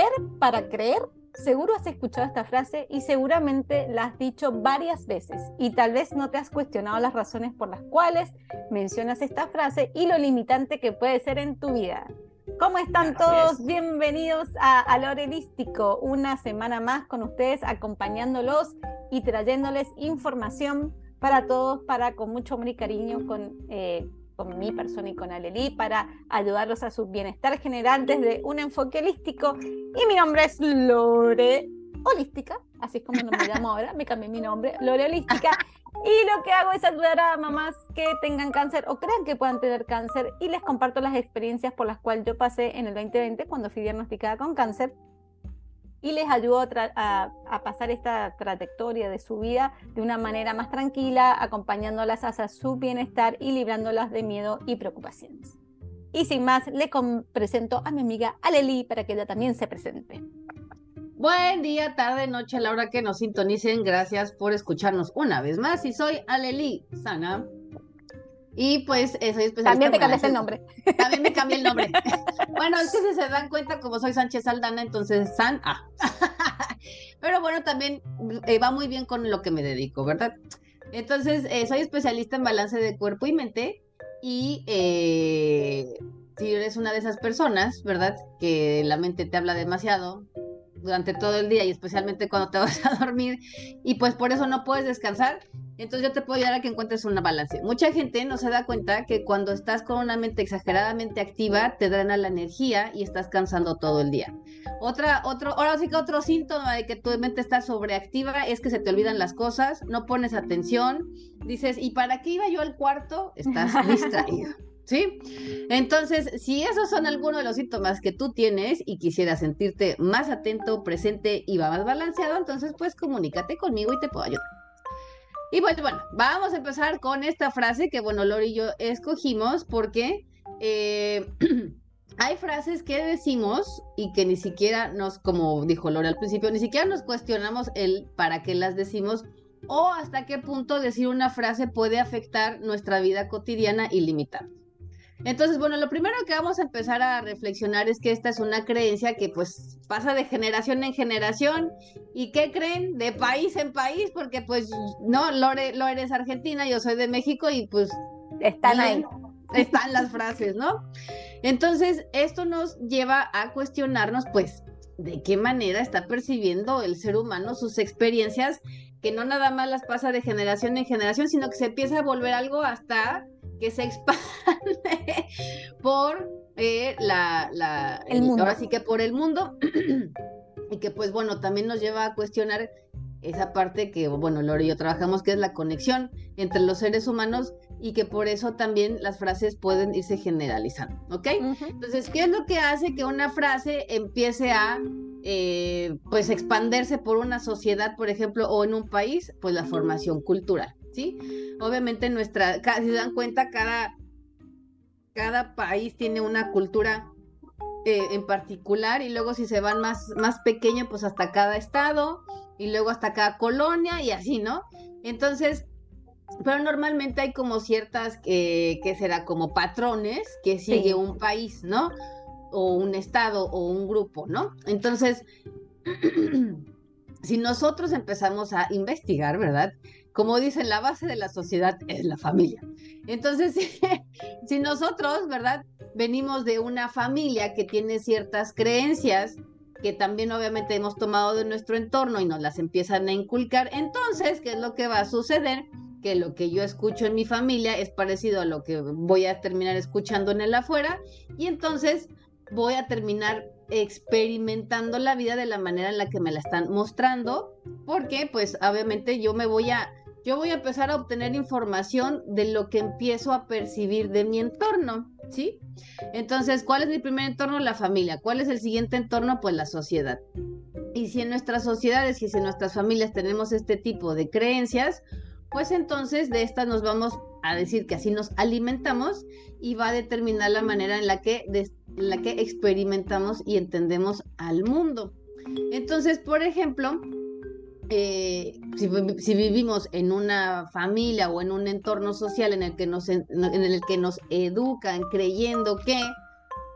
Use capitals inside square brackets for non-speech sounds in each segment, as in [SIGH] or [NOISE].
Ver para creer Seguro has escuchado esta frase y seguramente la has dicho varias veces y tal vez no te has cuestionado las razones por las cuales mencionas esta frase y lo limitante que puede ser en tu vida. ¿Cómo están todos? Bienvenidos a, a Lorelístico, una semana más con ustedes acompañándolos y trayéndoles información para todos, para con mucho amor y cariño, con eh, con mi persona y con Aleli para ayudarlos a su bienestar general desde un enfoque holístico. Y mi nombre es Lore Holística, así es como me llamo ahora, me cambié mi nombre, Lore Holística. Y lo que hago es ayudar a mamás que tengan cáncer o crean que puedan tener cáncer y les comparto las experiencias por las cuales yo pasé en el 2020 cuando fui diagnosticada con cáncer y les ayudo a, pasar esta trayectoria de su vida de una manera más tranquila, acompañándolas hacia su bienestar y librándolas de miedo y preocupaciones. Y sin más, le presento a mi amiga Aleli para que ella también se presente. Buen día, tarde, noche, a la hora que nos sintonicen. Gracias por escucharnos una vez más. Y soy Aleli Sana. Y pues eh, soy especialista. También te cambiaste el nombre. [LAUGHS] También me cambié el nombre. bueno, es que si se dan cuenta, como soy Sánchez Aldana, entonces San A. [LAUGHS] Pero bueno, también eh, va muy bien con lo que me dedico, ¿verdad? Entonces, eh, soy especialista en balance de cuerpo y mente. Y si eres una de esas personas, ¿verdad? Que la mente te habla demasiado, durante todo el día y especialmente cuando te [LAUGHS] vas a dormir y pues por eso no puedes descansar, entonces yo te puedo ayudar a que encuentres una balance. Mucha gente no se da cuenta que cuando estás con una mente exageradamente activa te drena la energía y estás cansando todo el día. Otra, otro, ahora sí que otro síntoma de que tu mente está sobreactiva es que se te olvidan las cosas, no pones atención, dices, ¿y para qué iba yo al cuarto? Estás [LAUGHS] distraído. ¿Sí? Entonces, si esos son algunos de los síntomas que tú tienes y quisieras sentirte más atento, presente y más balanceado, entonces pues comunícate conmigo y te puedo ayudar. Y pues bueno, vamos a empezar con esta frase que bueno, Lori y yo escogimos porque eh, [CLEARS THROAT] hay frases que decimos y que ni siquiera nos, como dijo Lori al principio, ni siquiera nos cuestionamos el para qué las decimos o hasta qué punto decir una frase puede afectar nuestra vida cotidiana y limitarnos. Entonces, bueno, lo primero que vamos a empezar a reflexionar es que esta es una creencia que pues pasa de generación en generación y ¿qué creen? De país en país, porque pues no, Lore, Lore es argentina, yo soy de México y pues están ahí. Están las frases, ¿no? Entonces, esto nos lleva a cuestionarnos pues de qué manera está percibiendo el ser humano sus experiencias, que no nada más las pasa de generación en generación, sino que se empieza a volver algo hasta que se expande [LAUGHS] por eh, la, el mundo. Ahora sí que por el mundo. [CLEARS THROAT] y que pues bueno, también nos lleva a cuestionar esa parte que, bueno, Lore y yo trabajamos, que es la conexión entre los seres humanos y que por eso también las frases pueden irse generalizando, ¿ok? Entonces, ¿qué es lo que hace que una frase empiece a, eh, pues, expandirse por una sociedad, por ejemplo, o en un país? Pues la formación cultural. ¿Sí? Obviamente nuestra, si se dan cuenta, cada, cada país tiene una cultura eh, en particular y luego si se van más, más pequeño, pues hasta cada estado y luego hasta cada colonia y así, ¿no? Entonces, pero normalmente hay como ciertas, que será? Como patrones que sigue un país, ¿no? O un estado o un grupo, ¿no? Entonces, [CLEARS THROAT] si nosotros empezamos a investigar, ¿verdad? Como dicen, la base de la sociedad es la familia. Entonces, [LAUGHS] si nosotros, ¿verdad? Venimos de una familia que tiene ciertas creencias que también obviamente hemos tomado de nuestro entorno y nos las empiezan a inculcar, entonces, ¿qué es lo que va a suceder? Que lo que yo escucho en mi familia es parecido a lo que voy a terminar escuchando en el afuera y entonces voy a terminar experimentando la vida de la manera en la que me la están mostrando, porque pues obviamente yo me voy a yo voy a empezar a obtener información de lo que empiezo a percibir de mi entorno, ¿sí? Entonces, ¿cuál es mi primer entorno? La familia. ¿Cuál es el siguiente entorno? Pues la sociedad. Y si en nuestras sociedades y si en nuestras familias tenemos este tipo de creencias, pues entonces de estas nos vamos a decir que así nos alimentamos y va a determinar la manera en la que, en la que experimentamos y entendemos al mundo. Entonces, por ejemplo, eh, si, vivimos en una familia o en un entorno social en el que nos, en el que nos educan creyendo que,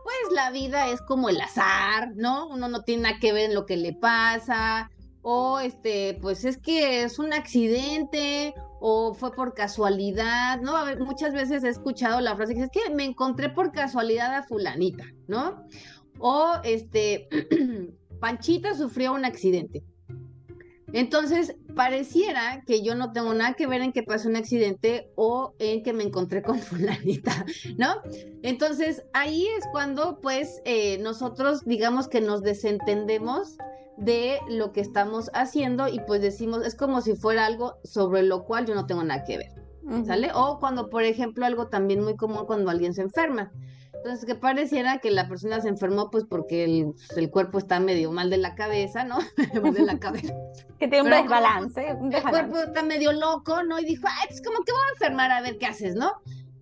pues la vida es como el azar, ¿no? Uno no tiene nada que ver en lo que le pasa, o este, pues es que es un accidente, o fue por casualidad, ¿no? A ver, muchas veces he escuchado la frase que es que me encontré por casualidad a fulanita, ¿no? O este, [CLEARS THROAT] Panchita sufrió un accidente. Entonces, pareciera que yo no tengo nada que ver en que pasó un accidente o en que me encontré con [LAUGHS] fulanita, ¿no? Entonces, ahí es cuando, pues, eh, nosotros, digamos que nos desentendemos de lo que estamos haciendo y pues decimos, es como si fuera algo sobre lo cual yo no tengo nada que ver, ¿sale? O cuando, por ejemplo, algo también muy común cuando alguien se enferma. Entonces, que pareciera que la persona se enfermó, pues porque el, pues, cuerpo está medio mal de la cabeza, ¿no? [LAUGHS] mal de la cabeza. que tiene un desbalance, El cuerpo está medio loco, ¿no? Y dijo, ay, pues como que voy a enfermar a ver qué haces, ¿no?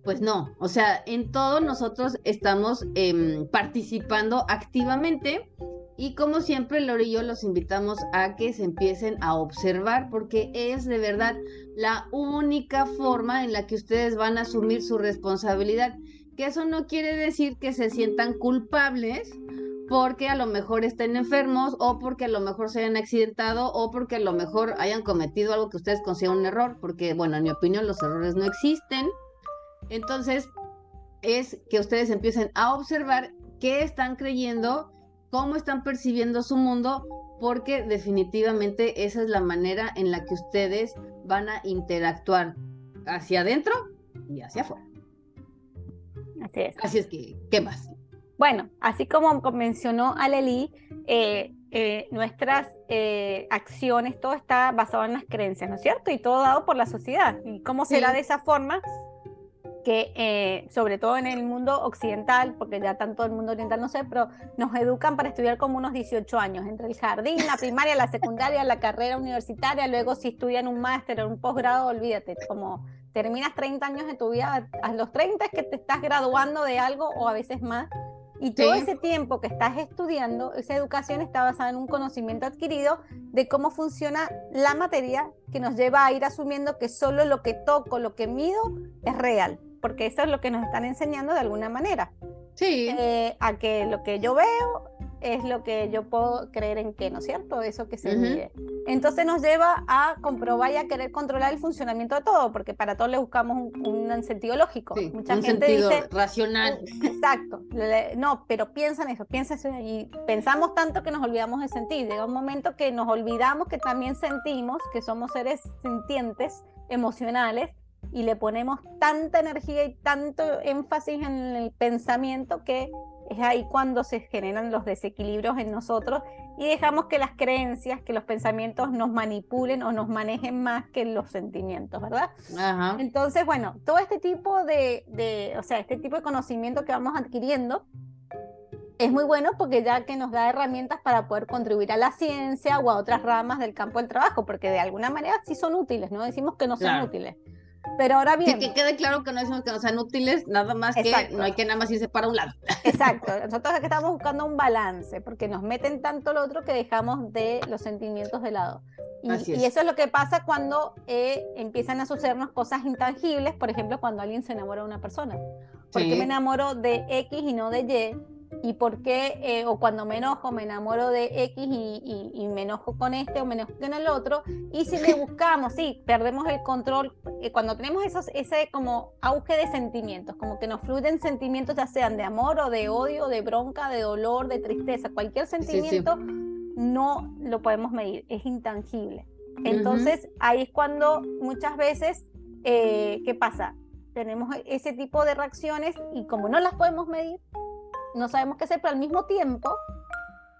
Pues no, o sea, en todo nosotros estamos em, participando activamente y como siempre, Lore y yo los invitamos a que se empiecen a observar porque es de verdad la única forma en la que ustedes van a asumir su responsabilidad que eso no quiere decir que se sientan culpables porque a lo mejor estén enfermos o porque a lo mejor se hayan accidentado o porque a lo mejor hayan cometido algo que ustedes consideran un error, porque bueno, en mi opinión los errores no existen. Entonces, es que ustedes empiecen a observar qué están creyendo, cómo están percibiendo su mundo, porque definitivamente esa es la manera en la que ustedes van a interactuar hacia adentro y hacia afuera. Así es. Así es que, ¿qué más? Bueno, así como mencionó Aleli, eh, eh, nuestras eh, acciones, todo está basado en las creencias, ¿no es cierto? Y todo dado por la sociedad. ¿Y cómo será de esa forma? que sobre todo en el mundo occidental, porque ya tanto el mundo oriental no sé, pero nos educan para estudiar como unos 18 años, entre el jardín, la primaria, la secundaria, la carrera universitaria, luego si estudian un máster o un posgrado, olvídate, como terminas 30 años de tu vida, a los 30 es que te estás graduando de algo o a veces más. Y todo ese tiempo que estás estudiando, esa educación está basada en un conocimiento adquirido de cómo funciona la materia que nos lleva a ir asumiendo que solo lo que toco, lo que mido es real, porque eso es lo que nos están enseñando de alguna manera. Sí. Eh, a que lo que yo veo es lo que yo puedo creer en que, ¿no es cierto? Eso que se mide. Entonces nos lleva a comprobar y a querer controlar el funcionamiento de todo, porque para todo le buscamos un, sentido lógico. Mucha un gente sentido dice, racional. Exacto. no, pero piensa en eso, piensa eso. Y pensamos tanto que nos olvidamos de sentir. Llega un momento que nos olvidamos que también sentimos, que somos seres sintientes, emocionales, y le ponemos tanta energía y tanto énfasis en el pensamiento que es ahí cuando se generan los desequilibrios en nosotros y dejamos que las creencias, que los pensamientos nos manipulen o nos manejen más que los sentimientos, ¿verdad? Entonces, bueno, todo este tipo de, de, o sea, este tipo de conocimiento que vamos adquiriendo es muy bueno porque ya que nos da herramientas para poder contribuir a la ciencia o a otras ramas del campo del trabajo, porque de alguna manera sí son útiles, no decimos que no son útiles. Pero ahora bien. que quede claro que no decimos que no sean útiles, nada más que no hay que nada más irse para un lado. [LAUGHS] Exacto. Nosotros que estamos buscando un balance, porque nos meten tanto lo otro que dejamos de los sentimientos de lado. Y, y eso es lo que pasa cuando eh, empiezan a sucedernos cosas intangibles, por ejemplo, cuando alguien se enamora de una persona. ¿Por qué me enamoro de X y no de Y? Y por qué, eh, o cuando me enojo, me enamoro de X y, me enojo con este o me enojo con el otro, y si le [LAUGHS] buscamos, sí, perdemos el control, eh, cuando tenemos esos, ese como auge de sentimientos, como que nos fluyen sentimientos ya sean de amor o de odio, de bronca, de dolor, de tristeza, cualquier sentimiento, no lo podemos medir, es intangible. Entonces, ahí es cuando muchas veces, eh, ¿qué pasa? Tenemos ese tipo de reacciones y como no las podemos medir, no sabemos qué hacer, pero al mismo tiempo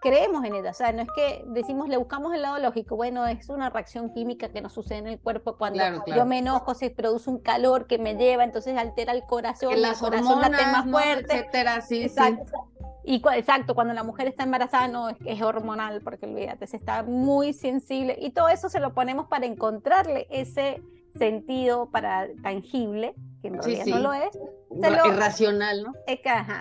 creemos en ella. O sea, no es que decimos, le buscamos el lado lógico. Bueno, es una reacción química que nos sucede en el cuerpo cuando yo me enojo, se produce un calor que me lleva, entonces altera el corazón, el corazón late más fuerte. etcétera, sí, exacto. Y exacto, cuando la mujer está embarazada no es, es hormonal, porque olvídate, se está muy sensible y todo eso se lo ponemos para encontrarle ese sentido para tangible, que en realidad no lo es. Se lo, irracional, ¿no?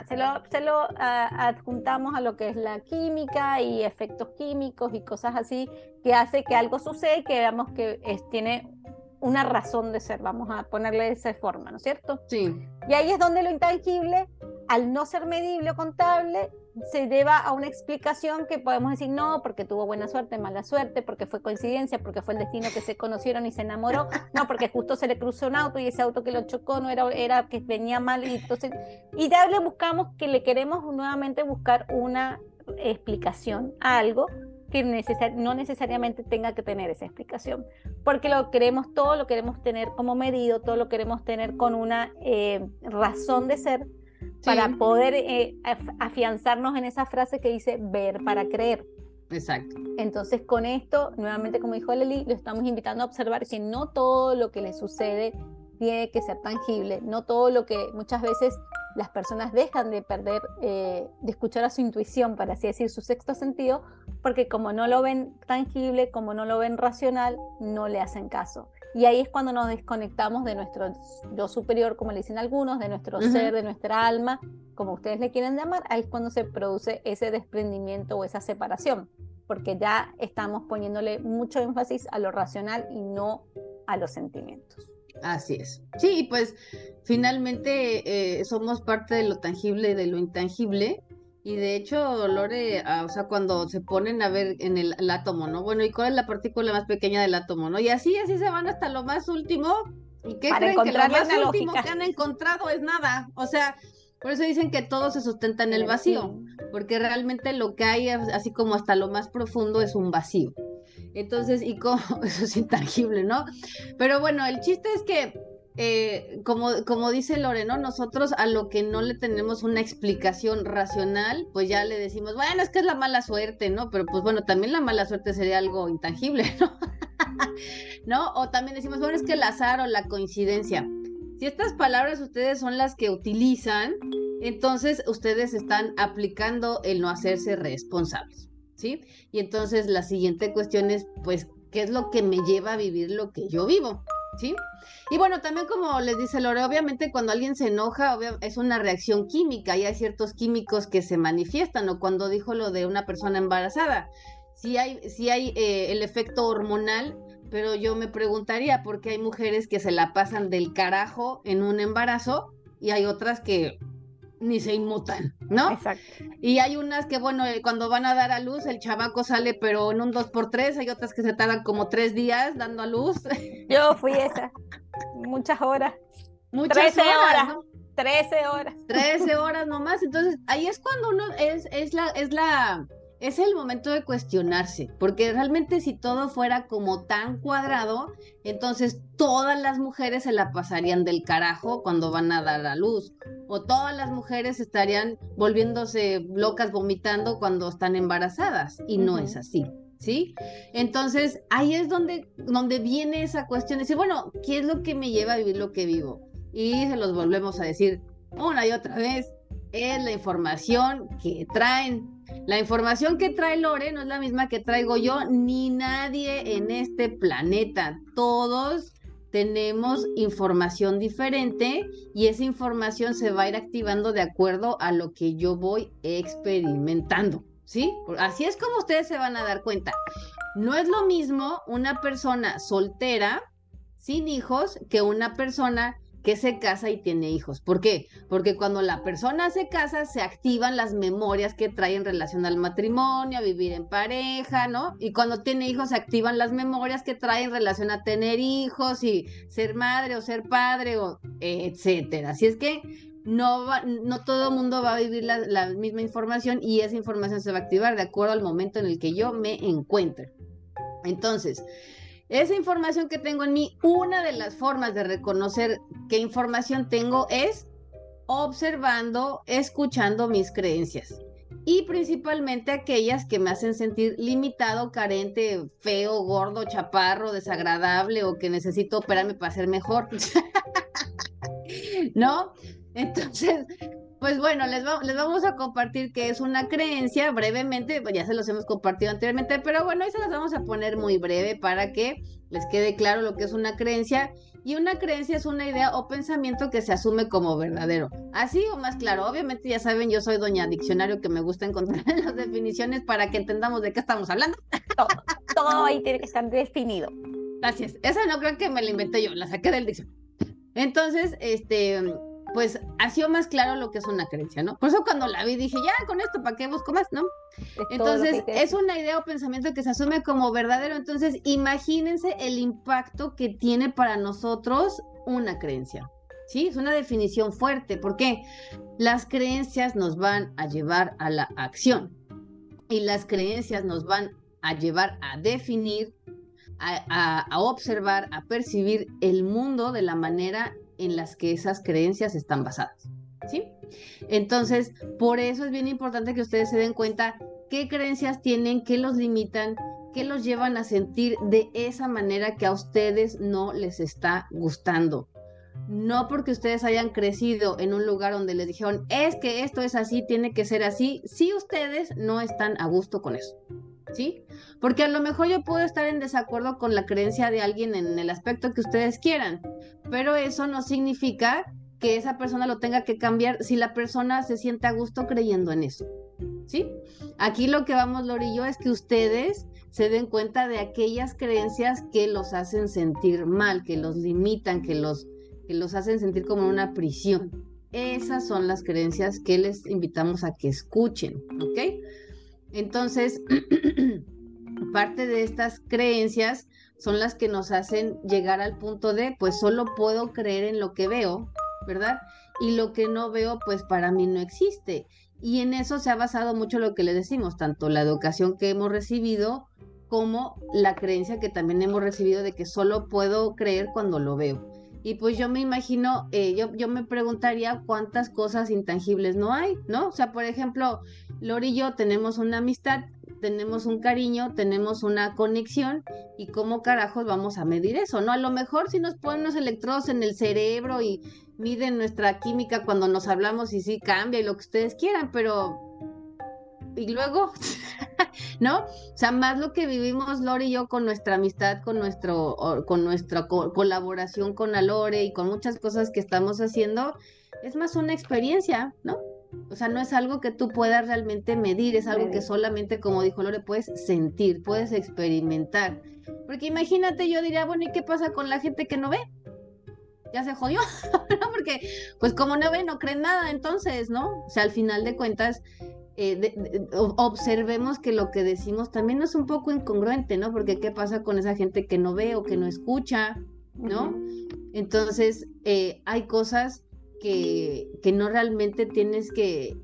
se lo, se lo adjuntamos a lo que es la química y efectos químicos y cosas así, que hace que algo suceda y que veamos que es, tiene una razón de ser, vamos a ponerle de esa forma, ¿no es cierto? Sí. Y ahí es donde lo intangible al no ser medible o contable, se lleva a una explicación que podemos decir no, porque tuvo buena suerte, mala suerte, porque fue coincidencia, porque fue el destino que se conocieron y se enamoró, no, porque justo se le cruzó un auto y ese auto que lo chocó no era, era que venía mal y entonces, y ya le buscamos que le queremos nuevamente buscar una explicación a algo que no necesariamente tenga que tener esa explicación, porque lo queremos todo, lo queremos tener como medido, todo lo queremos tener con una eh, razón de ser para poder eh, afianzarnos en esa frase que dice ver para creer. Exacto. Entonces con esto, nuevamente como dijo Leli, lo estamos invitando a observar que no todo lo que le sucede tiene que ser tangible, no todo lo que muchas veces las personas dejan de perder, eh, de escuchar a su intuición, para así decir, su sexto sentido, porque como no lo ven tangible, como no lo ven racional, no le hacen caso. Y ahí es cuando nos desconectamos de nuestro yo superior, como le dicen algunos, de nuestro ser, de nuestra alma, como ustedes le quieren llamar, ahí es cuando se produce ese desprendimiento o esa separación, porque ya estamos poniéndole mucho énfasis a lo racional y no a los sentimientos. Así es. Sí, pues finalmente eh, somos parte de lo tangible y de lo intangible. Y de hecho, Lore, ah, o sea, cuando se ponen a ver en el, átomo, ¿no? Bueno, ¿y cuál es la partícula más pequeña del átomo, no? Y así, así se van hasta lo más último. ¿Y qué creen que lo más último que han encontrado es nada? O sea, por eso dicen que todo se sustenta en el vacío, porque realmente lo que hay, así como hasta lo más profundo, es un vacío. Entonces, y cómo, [LAUGHS] eso es intangible, ¿no? Pero bueno, el chiste es que, eh, como, como dice Loreno, nosotros a lo que no le tenemos una explicación racional, pues ya le decimos, bueno, es que es la mala suerte, ¿no? Pero pues bueno, también la mala suerte sería algo intangible, [LAUGHS] ¿no? ¿No? O también decimos, bueno, es que el azar o la coincidencia. Si estas palabras ustedes son las que utilizan, entonces ustedes están aplicando el no hacerse responsables. ¿Sí? Y entonces la siguiente cuestión es, pues, ¿qué es lo que me lleva a vivir lo que yo vivo? ¿Sí? Y bueno, también como les dice Lore, obviamente cuando alguien se enoja es una reacción química y hay ciertos químicos que se manifiestan, o cuando dijo lo de una persona embarazada, si hay, si hay eh, el efecto hormonal, pero yo me preguntaría por qué hay mujeres que se la pasan del carajo en un embarazo y hay otras que ni se inmutan, ¿no? Exacto. Y hay unas que, bueno, eh, cuando van a dar a luz, el chamaco sale, pero en un 2x3, hay otras que se tardan como tres días dando a luz. Yo fui esa, muchas horas. Muchas 13 horas. 13 horas. 13 horas nomás. Entonces, ahí es cuando uno es, es la, es la, es el momento de cuestionarse, porque realmente si todo fuera como tan cuadrado, entonces todas las mujeres se la pasarían del carajo cuando van a dar a luz, o todas las mujeres estarían volviéndose locas vomitando cuando están embarazadas, y no es así. ¿Sí? Entonces, ahí es donde, donde viene esa cuestión, decir, bueno, ¿qué es lo que me lleva a vivir lo que vivo? Y se los volvemos a decir una y otra vez, es la información que traen la información que trae Lore no es la misma que traigo yo, ni nadie en este planeta. Todos tenemos información diferente y esa información se va a ir activando de acuerdo a lo que yo voy experimentando. ¿Sí? Así es como ustedes se van a dar cuenta. No es lo mismo una persona soltera sin hijos que una persona que se casa y tiene hijos. ¿Por qué? Porque cuando la persona se casa, se activan las memorias que trae en relación al matrimonio, a vivir en pareja, ¿no? Y cuando tiene hijos, se activan las memorias que trae en relación a tener hijos y ser madre o ser padre, o etcétera. Así es que no, va, no todo el mundo va a vivir la, la misma información y esa información se va a activar de acuerdo al momento en el que yo me encuentre. Entonces, esa información que tengo en mí, una de las formas de reconocer qué información tengo es observando, escuchando mis creencias. Y principalmente aquellas que me hacen sentir limitado, carente, feo, gordo, chaparro, desagradable o que necesito operarme para ser mejor. [LAUGHS] ¿No? Entonces, pues bueno, les, les vamos a compartir que es una creencia brevemente, pues ya se los hemos compartido anteriormente, pero bueno, hoy se las vamos a poner muy breve para que les quede claro lo que es una creencia. Y una creencia es una idea o pensamiento que se asume como verdadero. Así o más claro, obviamente ya saben, yo soy doña diccionario que me gusta encontrar [LAUGHS] las definiciones para que entendamos de qué estamos hablando. Todo, todo ahí tiene que estar definido. Gracias. Esa no creo que me la inventé yo, la saqué del diccionario. Entonces, este pues ha sido más claro lo que es una creencia, ¿no? Por eso cuando la vi dije, ya, con esto, ¿para qué busco más, no? Entonces, es una idea o pensamiento que se asume como verdadero. Entonces, imagínense el impacto que tiene para nosotros una creencia. ¿Sí? Es una definición fuerte. ¿Por qué? Las creencias nos van a llevar a la acción y las creencias nos van a llevar a definir, a, a observar, a percibir el mundo de la manera en las que esas creencias están basadas. ¿Sí? Entonces, por eso es bien importante que ustedes se den cuenta qué creencias tienen, qué los limitan, qué los llevan a sentir de esa manera que a ustedes no les está gustando. No porque ustedes hayan crecido en un lugar donde les dijeron, es que esto es así, tiene que ser así, si ustedes no están a gusto con eso. ¿Sí? Porque a lo mejor yo puedo estar en desacuerdo con la creencia de alguien en el aspecto que ustedes quieran, pero eso no significa que esa persona lo tenga que cambiar si la persona se siente a gusto creyendo en eso. ¿Sí? Aquí lo que vamos, Lori y yo, es que ustedes se den cuenta de aquellas creencias que los hacen sentir mal, que los limitan, que los, que los hacen sentir como una prisión. Esas son las creencias que les invitamos a que escuchen, ¿ok? Entonces, [CLEARS THROAT] parte de estas creencias son las que nos hacen llegar al punto de, pues solo puedo creer en lo que veo, ¿verdad? Y lo que no veo, pues para mí no existe. Y en eso se ha basado mucho lo que le decimos, tanto la educación que hemos recibido como la creencia que también hemos recibido de que solo puedo creer cuando lo veo. Y pues yo me imagino, eh, yo, yo me preguntaría cuántas cosas intangibles no hay, ¿no? O sea, por ejemplo, Lori y yo tenemos una amistad tenemos un cariño, tenemos una conexión y cómo carajos vamos a medir eso, ¿no? A lo mejor si nos ponen los electrodos en el cerebro y miden nuestra química cuando nos hablamos y sí cambia y lo que ustedes quieran, pero y luego, [LAUGHS] ¿no? O sea, más lo que vivimos Lore y yo con nuestra amistad, con nuestro, con nuestra colaboración con Alore y con muchas cosas que estamos haciendo, es más una experiencia, ¿no? O sea, no es algo que tú puedas realmente medir, es algo que solamente, como dijo Lore, puedes sentir, puedes experimentar. Porque imagínate, yo diría, bueno, ¿y qué pasa con la gente que no ve? Ya se jodió, [LAUGHS] ¿no? Porque, pues como no ve, no creen nada, entonces, ¿no? O sea, al final de cuentas, eh, observemos que lo que decimos también es un poco incongruente, ¿no? Porque ¿qué pasa con esa gente que no ve o que no escucha, ¿no? Entonces, eh, hay cosas que, no realmente tienes que,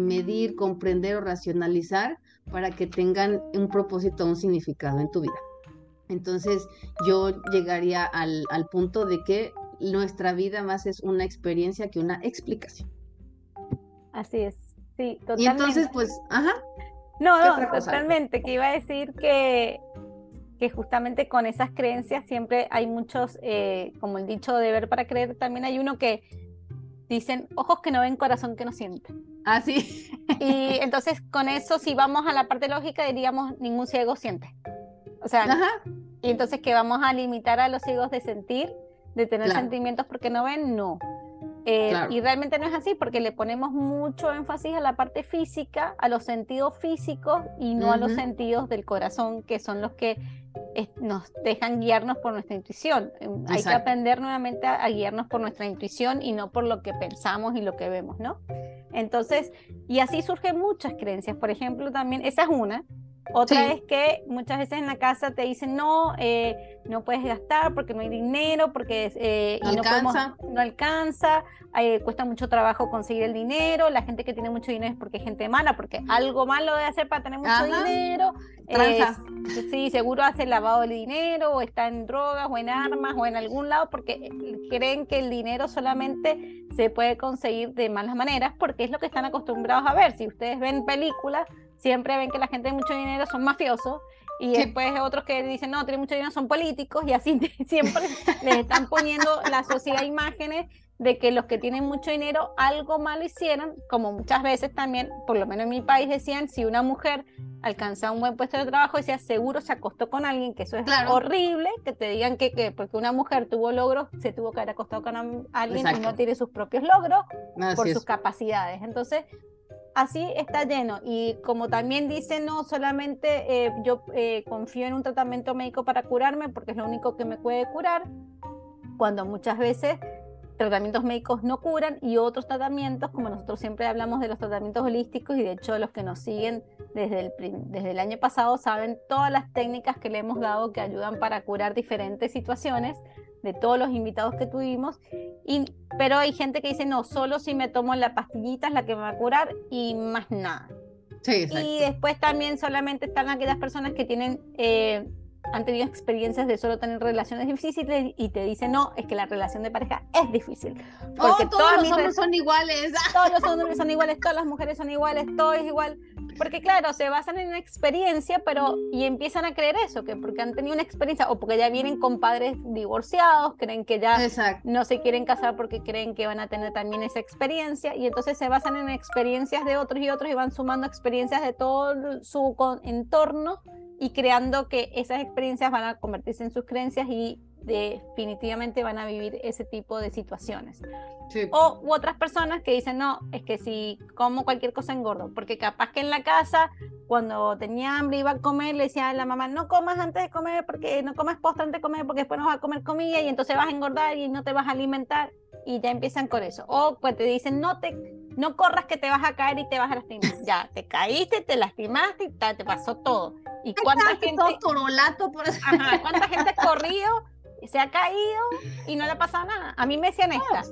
medir, comprender o racionalizar para que tengan un propósito, un significado en tu vida. Entonces yo llegaría al, punto de que nuestra vida más es una experiencia que una explicación. Así es, sí, totalmente. Y entonces, pues, ajá. No, no, totalmente, que iba a decir que, que justamente con esas creencias siempre hay muchos, eh, como el dicho de ver para creer, también hay uno que dicen ojos que no ven, corazón que no siente. Ah, sí. y [LAUGHS] entonces con eso, si vamos a la parte lógica, diríamos ningún ciego siente. O sea, y entonces que vamos a limitar a los ciegos de sentir, de tener sentimientos porque no ven, no. Eh, y realmente no es así porque le ponemos mucho énfasis a la parte física, a los sentidos físicos y no a los sentidos del corazón, que son los que nos dejan guiarnos por nuestra intuición. Em, hay que aprender nuevamente a, guiarnos por nuestra intuición y no por lo que pensamos y lo que vemos, ¿no? Entonces, y así surgen muchas creencias. Por ejemplo, también, esa es una, otra es que muchas veces en la casa te dicen, no, eh, no puedes gastar porque no hay dinero, porque eh, no, alcanza. no, alcanza, eh, cuesta mucho trabajo conseguir el dinero, la gente que tiene mucho dinero es porque es gente mala, porque algo malo debe hacer para tener mucho dinero. sí, seguro hace lavado de dinero, o está en drogas, o en armas, o en algún lado, porque creen que el dinero solamente se puede conseguir de malas maneras, porque es lo que están acostumbrados a ver. Si ustedes ven películas, siempre ven que la gente de mucho dinero son mafiosos y después otros que dicen, no, tienen mucho dinero, son políticos y así [LAUGHS] siempre les están poniendo la sociedad imágenes de que los que tienen mucho dinero algo malo hicieron, como muchas veces también, por lo menos en mi país decían, si una mujer alcanza un buen puesto de trabajo, decía, seguro se acostó con alguien, que eso es horrible, que te digan que, que, porque una mujer tuvo logros, se tuvo que haber acostado con alguien y no tiene sus propios logros por sus capacidades. Entonces, así está lleno. Y como también dice, no solamente eh, yo eh, confío en un tratamiento médico para curarme, porque es lo único que me puede curar, cuando muchas veces tratamientos médicos no curan y otros tratamientos, como nosotros siempre hablamos de los tratamientos holísticos y de hecho los que nos siguen desde el, desde el año pasado saben todas las técnicas que le hemos dado que ayudan para curar diferentes situaciones de todos los invitados que tuvimos, y, pero hay gente que dice, no, solo si me tomo la pastillita es la que me va a curar y más nada. Sí, y después también solamente están aquellas personas que tienen eh, han tenido experiencias de solo tener relaciones difíciles y te dicen, no, es que la relación de pareja es difícil. Porque oh, todos los hombres son iguales. Todos los hombres son iguales, todas las mujeres son iguales, todo es igual. Porque claro, se basan en una experiencia, pero y empiezan a creer eso, que porque han tenido una experiencia o porque ya vienen con padres divorciados, creen que ya no se quieren casar porque creen que van a tener también esa experiencia y entonces se basan en experiencias de otros y otros y van sumando experiencias de todo su entorno y creando que esas experiencias van a convertirse en sus creencias y definitivamente van a vivir ese tipo de situaciones. O u otras personas que dicen, no, es que si como cualquier cosa engordo, porque capaz que en la casa, cuando tenía hambre iba a comer, le decía a la mamá, no comas antes de comer, porque no comas postre antes de comer, porque después no vas a comer comida y entonces vas a engordar y no te vas a alimentar y ya empiezan con eso. O pues te dicen, no te no corras que te vas a caer y te vas a lastimar. Ya, te caíste, te lastimaste y te pasó todo. ¿Y cuánta gente, por Ajá, cuánta gente ha corrido, se ha caído y no le ha pasado nada? A mí me decían esta,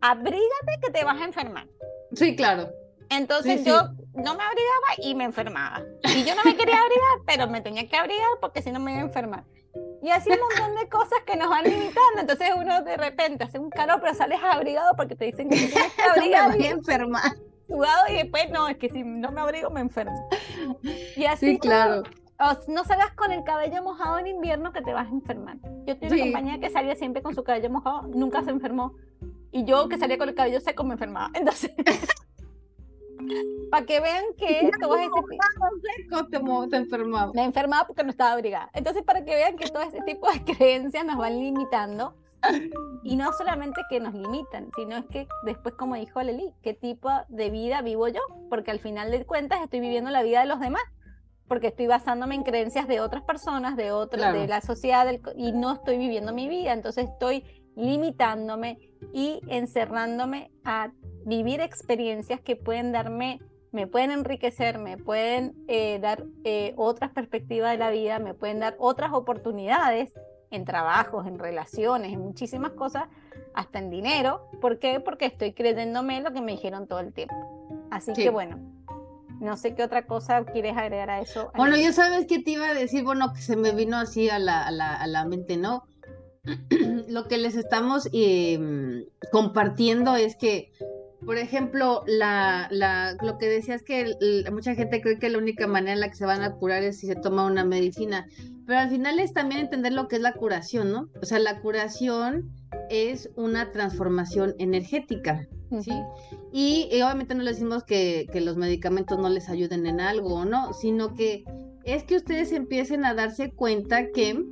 abrígate que te vas a enfermar. Sí, claro. Entonces yo no me abrigaba y me enfermaba. Y yo no me quería abrigar, [LAUGHS] pero me tenía que abrigar porque si no me iba a enfermar. Y así un montón de cosas que nos van limitando. Entonces uno de repente hace un calor, pero sales abrigado porque te dicen que tienes que [LAUGHS] abrigar. me voy a enfermar. Sudado y después no, es que si no me abrigo me enfermo. Y así sí, claro. No salgas con el cabello mojado en invierno que te vas a enfermar. Yo tengo una compañía que salía siempre con su cabello mojado, nunca se enfermó. Y yo que salía con el cabello seco me enfermaba. [LAUGHS] Entonces, para que vean que te enfermaba. Me enfermaba porque no estaba abrigada. Entonces, para que vean que todo ese tipo de [LAUGHS] creencias nos van limitando. Y no solamente que nos limitan, sino es que después, como dijo Leli, ¿qué tipo de vida vivo yo? Porque al final de cuentas estoy viviendo la vida de los demás, porque estoy basándome en creencias de otras personas, de otras, de la sociedad, y no estoy viviendo mi vida. Entonces estoy limitándome y encerrándome a vivir experiencias que pueden darme, me pueden enriquecer, me pueden eh, dar eh, otras perspectivas de la vida, me pueden dar otras oportunidades en trabajos, en relaciones, en muchísimas cosas, hasta en dinero. ¿Por qué? Porque estoy creyéndome lo que me dijeron todo el tiempo. Así que bueno, no sé qué otra cosa quieres agregar a eso. Bueno, ya sabes que te iba a decir, bueno, que se me vino así a la, a la, a la mente, ¿no? [CLEARS THROAT] Lo que les estamos eh, compartiendo es que por ejemplo, la, la, lo que decías que mucha gente cree que la única manera en la que se van a curar es si se toma una medicina, pero al final es también entender lo que es la curación, ¿no? O sea, la curación es una transformación energética, ¿sí? Y, obviamente no le decimos que, que los medicamentos no les ayuden en algo, ¿no? Sino que es que ustedes empiecen a darse cuenta que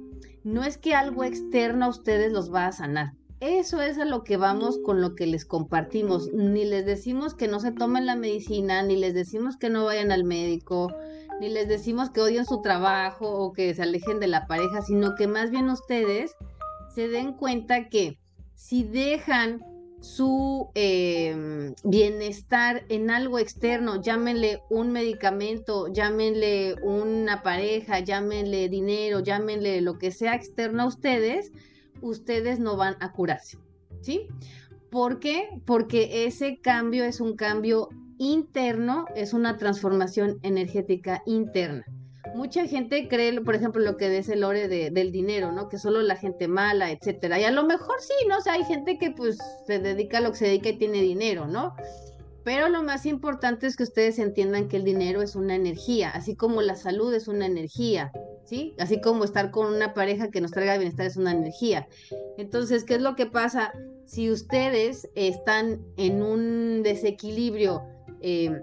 no es que algo externo a ustedes los va a sanar, eso es a lo que vamos con lo que les compartimos. Ni les decimos que no se tomen la medicina, ni les decimos que no vayan al médico, ni les decimos que odien su trabajo o que se alejen de la pareja, sino que más bien ustedes se den cuenta que si dejan su em, bienestar en algo externo, llámenle un medicamento, llámenle una pareja, llámenle dinero, llámenle lo que sea externo a ustedes, ustedes no van a curarse, ¿sí? ¿Por qué? Porque ese cambio es un cambio interno, es una transformación energética interna. Mucha gente cree, por ejemplo, lo que dice Lore de, del dinero, ¿no? Que solo la gente mala, etcétera. Y a lo mejor sí, ¿no? O sea, hay gente que pues se dedica a lo que se dedica y tiene dinero, ¿no? Pero lo más importante es que ustedes entiendan que el dinero es una energía, así como la salud es una energía, ¿sí? Así como estar con una pareja que nos traiga bienestar es una energía. Entonces, ¿qué es lo que pasa? Si ustedes están en un desequilibrio em,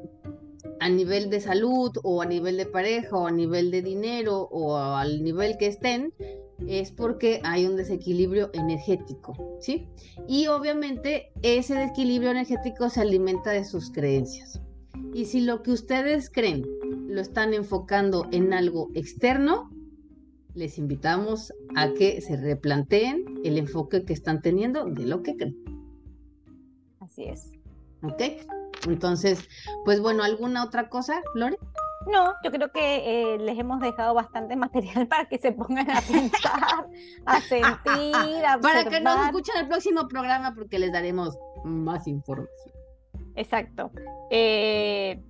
a nivel de salud o a nivel de pareja o a nivel de dinero o al nivel que estén, es porque hay un desequilibrio energético, ¿sí? Y obviamente ese desequilibrio energético se alimenta de sus creencias. Y si lo que ustedes creen lo están enfocando en algo externo, les invitamos a que se replanteen el enfoque que están teniendo de lo que creen. Así es. ¿Ok? Entonces, pues bueno, ¿alguna otra cosa, Lore? No, yo creo que eh, les hemos dejado bastante [LAUGHS] material para que se pongan a pensar, a [LAUGHS] sentir, a Para que nos escuchen el próximo programa porque les daremos más información. Exacto. Eh,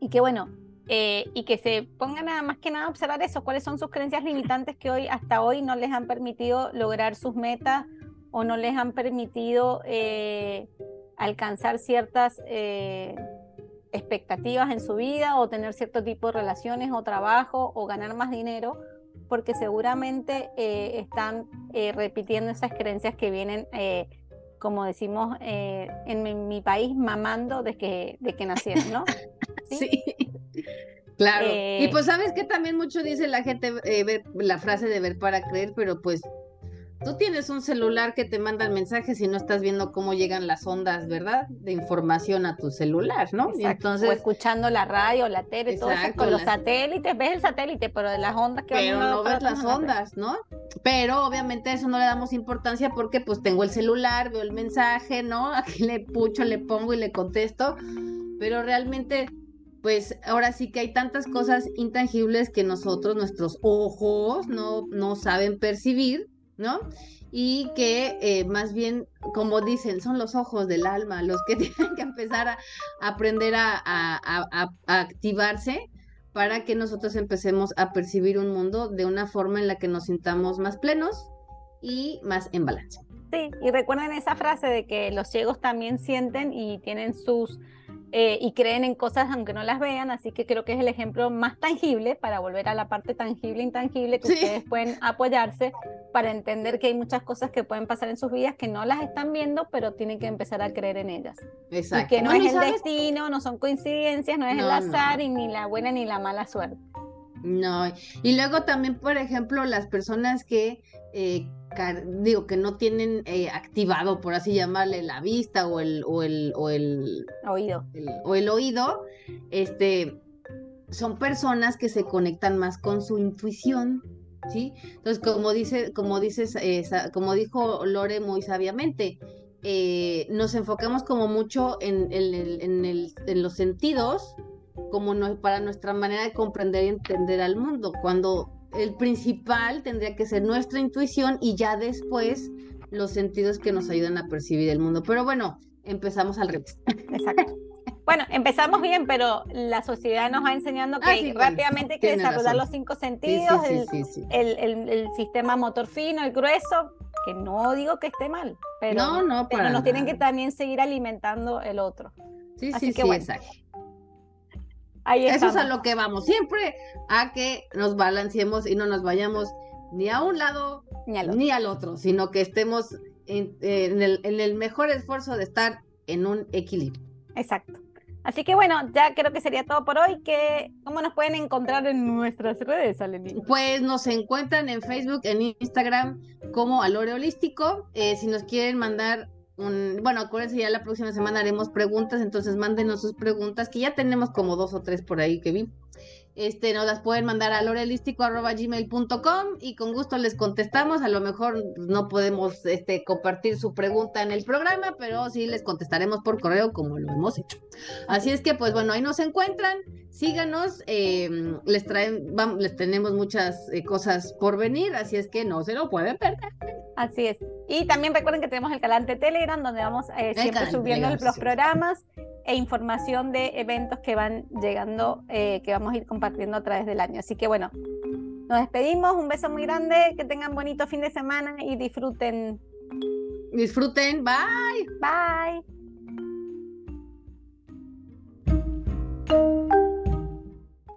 y que bueno, eh, y que se pongan nada más que nada a observar eso, cuáles son sus creencias limitantes que hoy hasta hoy no les han permitido lograr sus metas o no les han permitido alcanzar ciertas expectativas en su vida o tener cierto tipo de relaciones o trabajo o ganar más dinero, porque seguramente eh, están eh, repitiendo esas creencias que vienen, eh, como decimos en mi, país, mamando de que, de que nacieron, ¿no? [LAUGHS] Sí. Claro. y pues sabes que también mucho dice la gente la frase de ver para creer, pero pues Tú tienes un celular que te manda mensajes y no estás viendo cómo llegan las ondas, ¿verdad? De información a tu celular, ¿no? entonces, o escuchando la radio, la tele, todo eso con los satélites, ves el satélite, pero de las ondas que Pero no ves las ondas, ¿no? Pero obviamente a eso no le damos importancia porque pues tengo el celular, veo el mensaje, ¿no? [LAUGHS] Aquí le pucho, le pongo y le contesto, pero realmente pues ahora sí que hay tantas cosas intangibles que nosotros, nuestros ojos, no, no saben percibir ¿no? Y que eh, más bien, como dicen, son los ojos del alma los que [LAUGHS] tienen que empezar a, aprender a, activarse para que nosotros empecemos a percibir un mundo de una forma en la que nos sintamos más plenos y más en balance. Sí, y recuerden esa frase de que los ciegos también sienten y tienen sus eh, y creen en cosas aunque no las vean, así que creo que es el ejemplo más tangible para volver a la parte tangible e intangible que ustedes pueden apoyarse para entender que hay muchas cosas que pueden pasar en sus vidas que no las están viendo, pero tienen que empezar a creer en ellas. Exacto. Y que no, es el destino, no son coincidencias, no es el azar y ni la buena ni la mala suerte. No, y luego también, por ejemplo, las personas que eh, digo, que no tienen eh, activado, por así llamarle, la vista o el, o el, o el oído. o el oído, este, son personas que se conectan más con su intuición, ¿sí? Entonces, como dice, como dices, eh, como dijo Lore muy sabiamente, eh, nos enfocamos como mucho en, en, en los sentidos, como no, para nuestra manera de comprender y entender al mundo, cuando el principal tendría que ser nuestra intuición y ya después los sentidos que nos ayudan a percibir el mundo. Pero bueno, empezamos al revés. Exacto. Bueno, empezamos bien, pero la sociedad nos va enseñando que ah, rápidamente hay que desarrollar los cinco sentidos, el, sistema motor fino, el grueso, que no digo que esté mal, pero, no, no, pero nos tienen que también seguir alimentando el otro. Sí, sí, sí, exacto. Eso es a lo que vamos, siempre a que nos balanceemos y no nos vayamos ni a un lado ni al otro, sino que estemos en, el, mejor esfuerzo de estar en un equilibrio. Exacto. Así que bueno, ya creo que sería todo por hoy. Que, ¿Cómo nos pueden encontrar en nuestras redes, Aleni? Pues nos encuentran en Facebook, en Instagram como Alore Holístico. Eh, si nos quieren mandar bueno, acuérdense, ya la próxima semana haremos preguntas, entonces mándenos sus preguntas, que ya tenemos como dos o tres por ahí que vi. Este, nos las pueden mandar a lorelístico.gmail.com y con gusto les contestamos. A lo mejor no podemos este, compartir su pregunta en el programa, pero sí les contestaremos por correo como lo hemos hecho. Así es que, pues bueno, ahí nos encuentran. Síganos, em, les traen, vamos, les tenemos muchas eh, cosas por venir, así es que no se lo pueden perder. Así es. Y también recuerden que tenemos el canal de Telegram donde vamos eh, siempre subiendo los programas e información de eventos que van llegando, eh, que vamos a ir compartiendo a través del año. Así que bueno, nos despedimos, un beso muy grande, que tengan bonito fin de semana y disfruten. Disfruten, bye. Bye.